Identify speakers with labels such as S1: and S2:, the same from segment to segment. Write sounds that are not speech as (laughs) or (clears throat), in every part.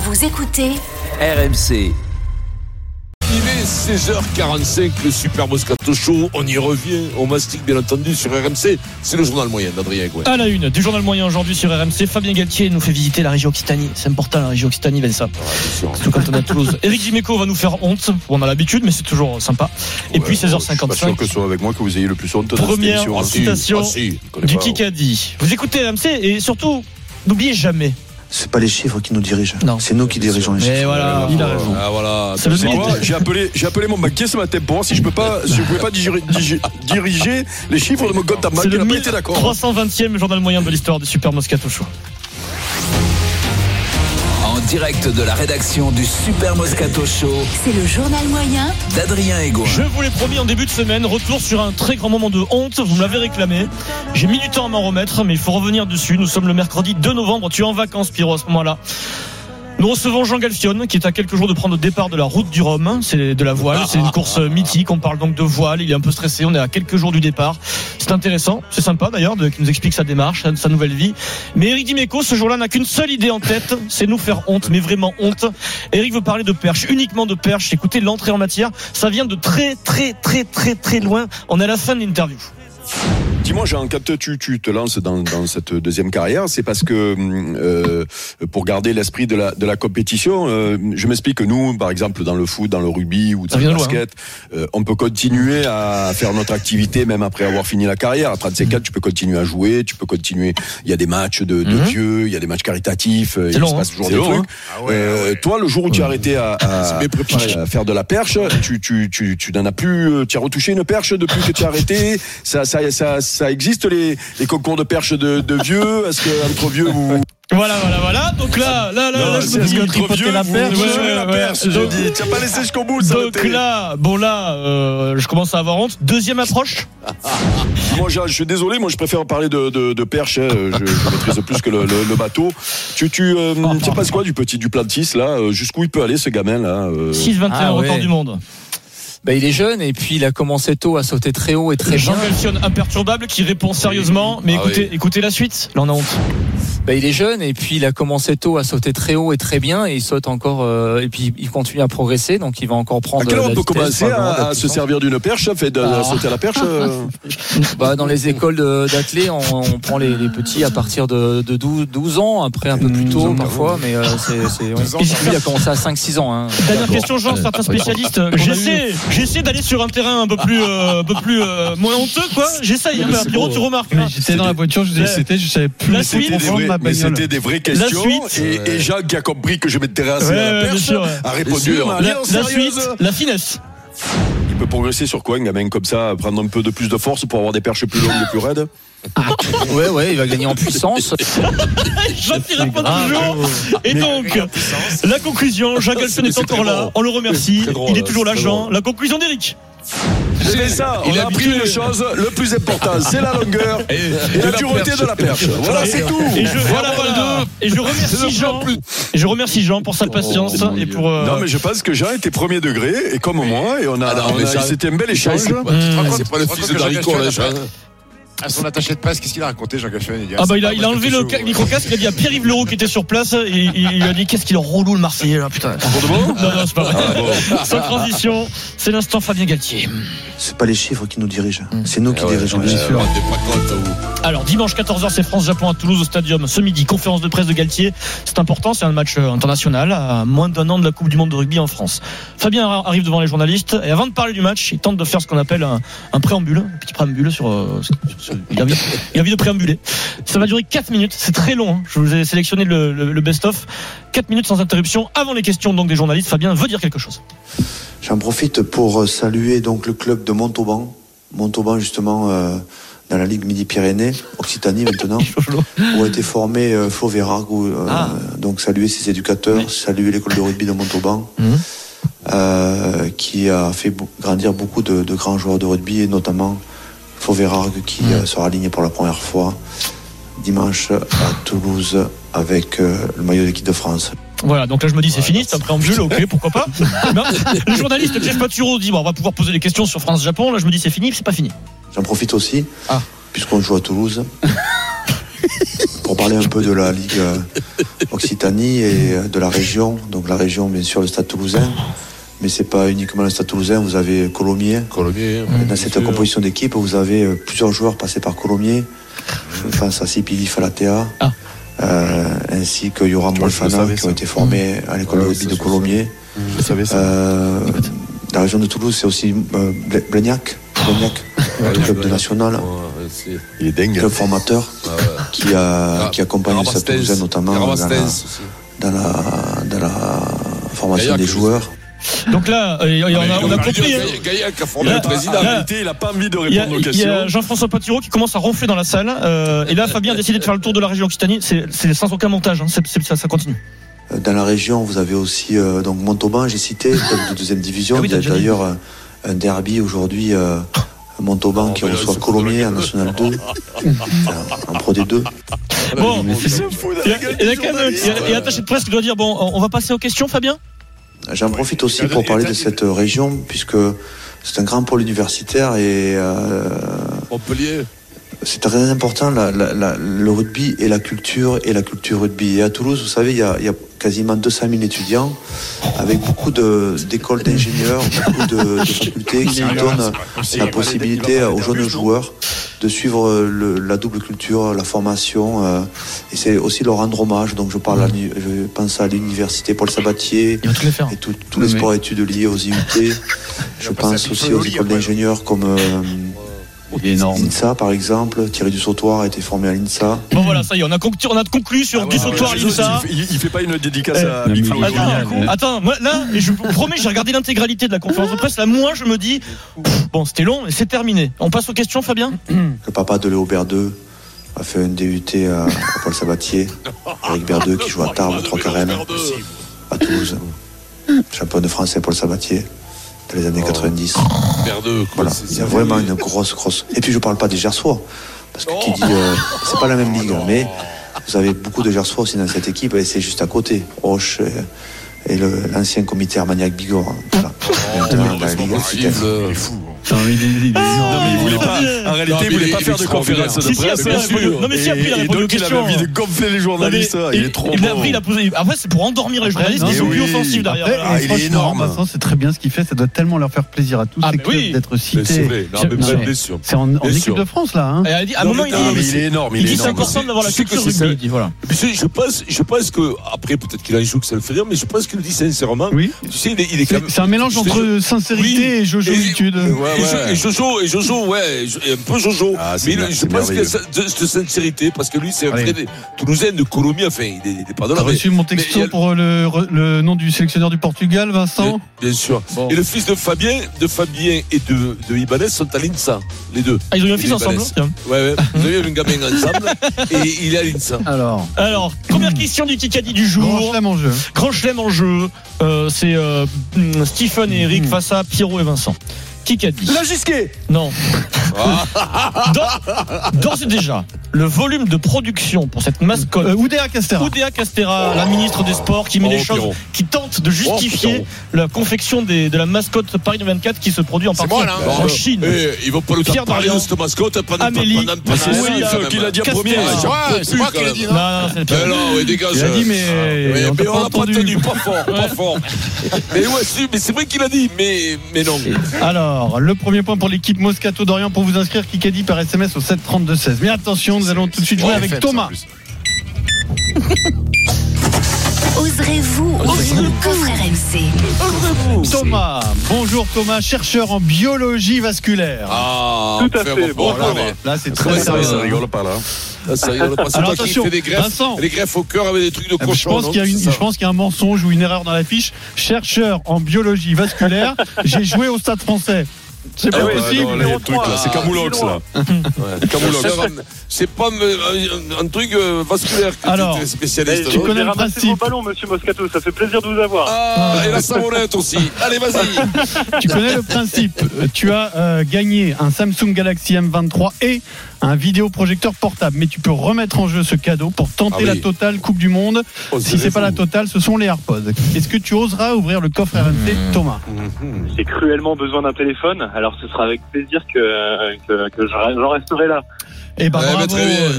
S1: Vous écoutez
S2: RMC.
S3: Il est 16h45, le Super Moscato Show. On y revient. On mastique, bien entendu, sur RMC. C'est le journal moyen d'Adrien Gouin.
S4: À la une du journal moyen aujourd'hui sur RMC, Fabien Galtier nous fait visiter la région Occitanie. C'est important la région Occitanie, Vincent. Surtout quand on est à Toulouse. (laughs) Eric Dimeco va nous faire honte. On a l'habitude, mais c'est toujours sympa. Et puis
S5: Je suis pas
S4: 16h55.
S5: sûr que ce soit avec moi que vous ayez le plus honte
S4: Première.
S3: Ah, si,
S4: citation
S3: ah, si,
S4: du
S3: pas.
S4: Kikadi. Vous écoutez RMC et surtout, n'oubliez jamais.
S6: C'est pas les chiffres qui nous dirigent.
S4: Non.
S6: C'est nous qui dirigeons les
S4: Mais
S6: chiffres.
S4: voilà, il a raison.
S3: Ah, voilà.
S5: Moi, J'ai appelé, j'ai appelé mon banquier ce matin pour voir si je peux pas, si je pouvais pas diriger, les chiffres de mon compte à banque.
S4: C'est
S5: Il
S4: le
S5: a pas été d'accord.
S4: 320e journal moyen de l'histoire du Super Moscato Show.
S2: Direct de la rédaction du Super Moscato Show
S1: C'est le journal moyen
S2: d'Adrien Egoin.
S4: Je vous l'ai promis en début de semaine, retour sur un très grand moment de honte. Vous me l'avez réclamé. J'ai mis du temps à m'en remettre, mais il faut revenir dessus. Nous sommes le mercredi 2 novembre. Tu es en vacances, Pierrot, à ce moment-là. Nous recevons Jean Galfion, qui est à quelques jours de prendre le départ de la route du Rhum. C'est de la voile. C'est une course mythique. On parle donc de voile. Il est un peu stressé. On est à quelques jours du départ. C'est intéressant. C'est sympa d'ailleurs qu'il nous explique sa démarche, sa nouvelle vie. Mais Eric Dimeco, ce jour-là, n'a qu'une seule idée en tête. C'est nous faire honte, mais vraiment honte. Eric veut parler de perche, uniquement de perche. Écoutez, l'entrée en matière, ça vient de très, très, très, très, très loin. On est à la fin de l'interview.
S5: Dis-moi, Jean, quand tu, tu te lances dans, dans cette deuxième carrière, c'est parce que euh, pour garder l'esprit de la, de la compétition, euh, je m'explique que nous, par exemple, dans le foot, dans le rugby ou dans le
S4: loin,
S5: basket, euh, on peut continuer à faire notre activité même après avoir fini la carrière. À 35 ans, tu peux continuer à jouer, tu peux continuer. Il y a des matchs de, de
S4: Mhm.
S5: vieux, il y a des matchs caritatifs, euh, il
S4: long,
S5: se
S4: hein.
S5: passe toujours
S3: C'est
S5: des
S3: long,
S5: trucs. Euh, toi, le jour où tu as arrêté à, à- (laughs) à faire de la perche, tu, tu, tu, tu n'en as plus, euh, tu as retouché une perche depuis que tu as arrêté. Ça, ça, ça, ça existe les, les concours de perche de, de vieux? Est-ce que entre vieux vous
S4: Voilà, voilà, voilà. Donc là, là, là, là, je me dis,
S5: que vieux
S4: la perche?
S5: mesurez
S4: Ouais,
S5: la
S4: ouais,
S5: perche
S4: ouais.
S5: Je
S4: Donc-
S5: dis, tu n'as pas laissé jusqu'au bout. Ça
S4: Donc là, bon là, euh, je commence à avoir honte. Deuxième approche. (laughs)
S5: moi, je, je suis désolé. Moi, je préfère parler de, de, de perche. hein. Je, je maîtrise plus que le, le, le bateau. Tu, tu, euh, tu sais pas quoi du petit du Plantis là? Euh, Jusqu'où il peut aller ce gamin là? Euh,
S4: 6-21
S7: Ah ouais.
S4: record du monde.
S7: Bah, il est jeune et puis il a commencé tôt à sauter très haut et très
S4: Jean
S7: bien.
S4: Galfion, imperturbable, qui répond sérieusement. Mais
S3: Ah
S4: écoutez,
S3: oui.
S4: écoutez la suite. Là, on a honte.
S7: Bah, il est jeune et puis il a commencé tôt à sauter très haut et très bien et il saute encore euh, et puis il continue à progresser donc il va encore
S5: À
S7: prendre.
S5: heure
S7: la
S5: on peut commencer à, à se servir d'une perche, fait de,
S7: Ah.
S5: à sauter à la perche euh (laughs)
S7: Bah, dans les écoles d'athlètes, on, on prend les, les petits à partir de, de 12, 12 ans, après un peu plus tôt parfois, mais euh, c'est. il a commencé à 5-6 ans. Hein.
S4: Dernière question, Jean, certains spécialistes. J'essaie, j'essaie d'aller sur un terrain un peu plus, euh, un peu plus euh, moins honteux, quoi. J'essaye. Hein, mais Pierrot, tu remarques.
S8: J'étais dans la voiture, je
S4: Ouais.
S8: cité, je savais plus
S4: La suite,
S8: c'était
S5: Vrais-
S8: ma
S5: mais c'était des vraies questions.
S4: suite.
S5: Et, et Jacques qui a compris que je m'intéressais
S4: Ouais,
S5: à la perche
S4: sûr, ouais.
S5: a répondu
S4: La, la suite, la finesse.
S5: Il peut progresser sur quoi un gamin comme ça, prendre un peu de plus de force pour avoir des perches plus longues et plus raides?
S7: Ouais, ouais, il va gagner en puissance.
S4: Jean qui répond toujours. Et donc, la conclusion, Jean Galfion est encore là. On le remercie.
S3: Drôle,
S4: Il est toujours là,
S3: c'est
S4: Jean.
S3: drôle.
S4: La conclusion d'Eric.
S5: C'est ça,
S3: il
S5: a appris une chose, le plus important, c'est la longueur et, la dureté de la perche. Voilà, c'est tout.
S4: Et je, voilà, voilà. Et je remercie Jean. Et je remercie Jean pour sa patience et pour. euh,
S5: Non, mais je pense que Jean était premier degré et comme moi, et on a,
S3: Ah
S5: a- c'était un bel échange.
S3: C'est pas,
S4: Mmh.
S3: c'est pas le fils de Darico, là, Jean.
S9: À son attaché de presse, qu'est-ce qu'il a raconté, Jean Galfion
S4: Ah bah il a, il a enlevé le ca- micro-casque, il a dit à Pierre-Yves Leroux qui était sur place, et il, il lui a dit qu'est-ce qu'il est relou le Marseillais là, putain. Non, non, c'est pas vrai. Sans transition, c'est l'instant Fabien Galtier.
S6: C'est pas les chiffres qui nous dirigent. C'est nous qui
S3: Ouais,
S6: dirigeons les chiffres.
S3: vous.
S4: Alors dimanche 14h c'est France-Japon à Toulouse au Stadium. Ce midi, conférence de presse de Galtier. C'est important, c'est un match euh, international à moins d'un an de la Coupe du Monde de rugby en France. Fabien arrive devant les journalistes et avant de parler du match, il tente de faire ce qu'on appelle un, un préambule, un petit préambule sur... euh, sur- sur- il, a envie, il a envie de préambuler. Ça va durer 4 minutes, c'est très long. hein. Je vous ai sélectionné le, le- le best-of. 4 minutes sans interruption avant les questions donc des journalistes. Fabien veut dire quelque chose.
S6: J'en profite pour euh, saluer donc le club de Montauban. Montauban justement euh, dans la Ligue Midi-Pyrénées, Occitanie maintenant, (laughs) où a été formé euh, euh,
S7: Ah.
S6: donc saluer ses éducateurs, saluer l'école de rugby de Montauban,
S7: Mhm.
S6: euh, qui a fait grandir beaucoup de, de grands joueurs de rugby, et notamment Vérard, qui
S7: Mhm.
S6: euh, sera aligné pour la première fois dimanche à Toulouse avec euh, le maillot de l'équipe de France.
S4: Voilà, donc là je me dis c'est fini, c'est un préambule, ok, pourquoi pas. (laughs) Non, le journaliste Jeff Paturo dit bon, on va pouvoir poser des questions sur France-Japon. Là je me dis c'est fini, c'est pas fini.
S6: J'en profite aussi,
S4: Ah.
S6: puisqu'on joue à Toulouse, (laughs) pour parler un peu de la Ligue euh, Occitanie et de la région. Donc la région, bien sûr, le Stade Toulousain, mais c'est pas uniquement le Stade Toulousain. Vous avez Colomiers.
S3: Colomiers.
S6: Dans cette composition d'équipe, vous avez euh, plusieurs joueurs passés par Colomiers. Je pense à Sipili Falatea,
S4: Ah.
S6: euh, ainsi que Yoram Molfana, qui ont été formés à l'école de
S5: Ouais,
S6: de
S5: je
S6: Colomiers.
S5: Je savais ça.
S6: Euh, la région de Toulouse, c'est aussi euh, Blagnac, le club de national,
S3: Ouais,
S5: Il est dingue.
S6: club formateur
S3: ah ouais.
S6: qui, a,
S3: Ah,
S6: qui accompagne le Stade
S3: Rabastens.
S6: Toulousain notamment dans la, dans la, dans la formation des
S3: je
S6: joueurs.
S4: Donc là, euh, on a, on a compris. hein.
S3: Gaillac- Gaillac a formé
S4: Là,
S3: le président.
S4: là,
S5: En réalité, il a pas envie de
S4: a,
S5: répondre aux
S4: il y
S5: questions.
S4: a Jean-François Patiro qui commence à ronfler dans la salle. euh, et là, Fabien a décidé de faire le tour de la région Occitanie. C'est c'est sans aucun montage. Hein, ça, ça continue.
S6: Euh, Dans la région, vous avez aussi euh, donc Montauban, j'ai cité, de deuxième division.
S4: Ah oui,
S6: il y a d'ailleurs un, un derby aujourd'hui. euh, Montauban
S3: Oh,
S6: qui
S3: là,
S6: reçoit Colomiers en National 2, enfin, (laughs) en Pro D2.
S4: Bon,
S5: Il
S4: y
S5: la
S4: a, il y a il a- il a attaché de presse qui doit dire bon, on va passer aux questions, Fabien?
S6: J'en profite aussi pour parler de cette région, puisque c'est un grand pôle universitaire et euh,
S3: Montpellier.
S6: c'est très important la- la- la- le rugby et la culture et la culture rugby. Et à Toulouse, vous savez, il y a, il y a quasiment 200 000 étudiants avec beaucoup d'écoles d'ingénieurs, beaucoup de, de facultés qui donnent la possibilité aux jeunes joueurs de suivre euh, le- la double culture, la formation, euh, et c'est aussi leur rendre hommage. Donc je parle, à je pense à l'université Paul Sabatier et tous les sports études liés aux IUT. (laughs) Je pense aussi aux écoles d'ingénieurs comme l'INSA par exemple. Thierry Dussautoir a été formé à l'INSA.
S4: Bon voilà, ça y est, on a conclu, on a conclu sur du sautoir l'INSA.
S5: il, il fait pas une dédicace
S4: Euh,
S5: à Big Flo
S4: Attends, attends, moi là, et je vous promets, j'ai regardé l'intégralité de la conférence de presse. Là, moi, je me dis, pff, bon, c'était long, mais c'est terminé. On passe aux questions, Fabien. (clears throat)
S6: Le papa de Léo Berdeux a fait un DUT à, à Paul Sabatier. Eric Berdeux qui joue à Tarbes, 3 carènes, à Toulouse. Champion de France, c'est Paul Sabatier les années 90.
S3: Merdeux. quoi,
S6: Voilà,
S3: c'est-
S6: il y a vraiment une grosse, grosse. Et puis je parle pas des Gersois, parce que qui dit, euh, c'est pas la même ligue, mais vous avez beaucoup de Gersois aussi dans cette équipe, et c'est juste à côté. Roche et, et le- l'ancien comité Armagnac Bigorre. Voilà. Maintenant, dans la Ligue Occitanie.
S3: Euh,
S5: Non, mais il voulait pas, en réalité, il voulait pas faire de conférence de presse.
S4: non, mais si, après, il a répondu aux
S5: donc, il avait
S4: questions.
S5: envie de gonfler les journalistes.
S4: Mais
S5: Il est trop
S4: après, il a posé. Après, c'est pour endormir les journalistes.
S8: non,
S4: Ils sont plus offensifs derrière.
S8: Après,
S4: Voilà.
S5: il est énorme.
S8: C'est très bien ce qu'il fait. Ça doit tellement leur faire plaisir à tous
S4: Ah,
S8: d'être cités.
S3: sûr.
S8: C'est en, équipe de France là. Hein.
S4: Dit, à un moment, il
S5: est énorme.
S4: Il dit c'est important d'avoir la culture rugby.
S3: je pense, je pense que après peut-être qu'il a un joue que ça le fait rire, mais je pense qu'il le dit sincèrement.
S8: Oui.
S3: Tu sais, il est, il est quand
S8: C'est
S3: même.
S8: c'est un mélange entre sincérité
S3: Oui.
S8: et jojoitude.
S5: Ouais, ouais.
S3: Et Jojo, et Jojo, ouais, et un peu Jojo.
S5: Ah,
S3: mais
S5: bien,
S3: je pense qu'il y a
S5: merveilleux.
S3: cette cette sincérité, parce que lui, c'est un
S8: Allez.
S3: vrai Toulousain de Colomiers, enfin, il est, il est pas de
S8: T'as
S3: là. mais-
S8: reçu mon texto pour le, le nom du sélectionneur du Portugal, Vincent
S3: Bien sûr.
S4: Bon.
S3: Et le fils de Fabien, de Fabien et de, de Ibanez sont à l'INSA, les deux.
S4: Ah, ils ont eu un fils ensemble. Tiens.
S3: Ouais, ouais. Vous avez un gamin ensemble, (laughs) et il est à l'INSA.
S8: Alors,
S4: Alors, première question du Kikadi du
S8: grand
S4: jour.
S8: chelem en jeu.
S4: Grand chelem en jeu. Euh, c'est euh, Stephen et Eric face à Pierrot et Vincent. Kikadi.
S5: La Gisquet
S4: Non. (laughs) Dans- D'ores et déjà, le volume de production pour cette mascotte.
S8: Euh, Oudéa Castera.
S4: Oudéa Castera, la ministre des Sports, qui met
S3: Oh,
S4: les choses, qui tente de justifier
S3: Pierrot.
S4: la confection des, de la mascotte Paris 24 qui se produit en partie
S9: moi, là.
S4: en Chine.
S3: eh, ils vont pas nous
S4: Pierre
S3: parler de cette mascotte pendant,
S4: Amélie.
S5: C'est
S4: oui,
S5: qui l'a dit en premier.
S9: C'est moi, qui l'ai dit, non
S4: Non, non, c'est pas.
S3: non, dégage.
S8: Il a dit, mais
S3: Mais,
S8: on pas
S3: l'a pas
S8: entendu,
S3: pas fort, pas fort. Mais ouais, mais c'est vrai qu'il a dit, mais, mais non.
S8: Alors, le premier point pour l'équipe Moscato d'Orient pour vous inscrire, Kikadi par SMS au 732-16. Mais attention, nous allons tout de suite jouer avec Thomas.
S1: Oserez-vous ouvrir le coffre RMC
S8: Thomas, bonjour Thomas, chercheur en biologie vasculaire.
S3: Ah,
S5: Tout à fait.
S3: Bon,
S5: Bon,
S3: là,
S8: c'est très sérieux.
S5: Ça rigole pas là.
S3: là, ça rigole pas. C'est
S8: Alors
S3: toi qui
S8: attention,
S3: fais des greffes,
S8: Vincent.
S3: des greffes au cœur avec des trucs de
S8: Ah,
S3: cochon.
S8: Je pense qu'il y, a une-
S3: C'est ça.
S8: je pense qu'il y a un mensonge ou une erreur dans la fiche. Chercheur en biologie vasculaire, j'ai joué au stade français. C'est
S5: Ah
S8: pas
S5: ouais,
S8: possible.
S5: trucs, là, c'est Camoulox là. Camoulox.
S3: C'est pas un truc euh, vasculaire que
S8: Alors,
S3: tu es spécialiste.
S8: tu connais le principe.
S10: vos ballons, monsieur Moscato. Ça fait plaisir de vous avoir.
S3: Ah, et la savonnette aussi. (laughs) Allez, vas-y.
S8: Tu connais le principe. Tu as euh, gagné un Samsung Galaxy M23 et un vidéoprojecteur portable. Mais tu peux remettre en jeu ce cadeau pour tenter
S3: Ah oui.
S8: la totale Coupe du Monde.
S3: Oh,
S8: si c'est pas la totale, ce sont les AirPods. Est-ce que tu oseras ouvrir le coffre RMC, Thomas
S10: J'ai cruellement besoin d'un téléphone. Alors, ce sera avec plaisir que, que, j'en resterai là.
S8: Eh ben
S3: Ouais,
S8: bravo,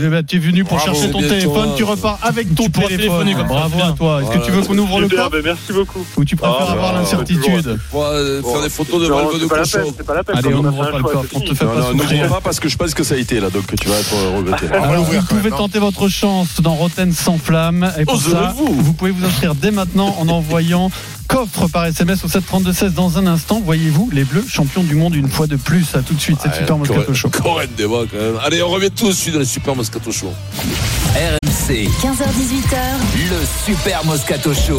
S8: ben, tu es venu pour
S3: Bravo,
S8: chercher ton téléphone,
S3: toi.
S8: tu repars avec ton
S4: Tu
S8: téléphone. Bravo
S4: bien.
S8: à toi. Est-ce que tu veux qu'on ouvre le
S10: Super, ben, merci beaucoup.
S8: ou tu préfères
S10: Ah,
S8: avoir
S10: bah,
S8: l'incertitude
S3: euh, faire des photos de
S10: Non,
S3: valve de
S10: c'est pas la
S3: cochon.
S10: peine, c'est pas la peine.
S8: Allez, on
S10: fait
S8: pas le
S10: c'est
S8: on te fait
S5: Non,
S8: pas
S5: n'ouvre pas parce que je pense que ça a été là, donc tu vas être regretté.
S8: Vous pouvez tenter votre chance dans Rotten sans flamme. Et pour ça, vous pouvez vous inscrire dès maintenant en envoyant coffre par SMS au 732-16 dans un instant. Voyez-vous, les Bleus, champions du monde une fois de plus. À tout de suite, c'est Super Moscato Show.
S3: Correct débat quand même. Allez, on revient tout de suite dans les Super Moscato Show.
S2: RMC,
S1: 15h18h.
S2: le Super Moscato Show.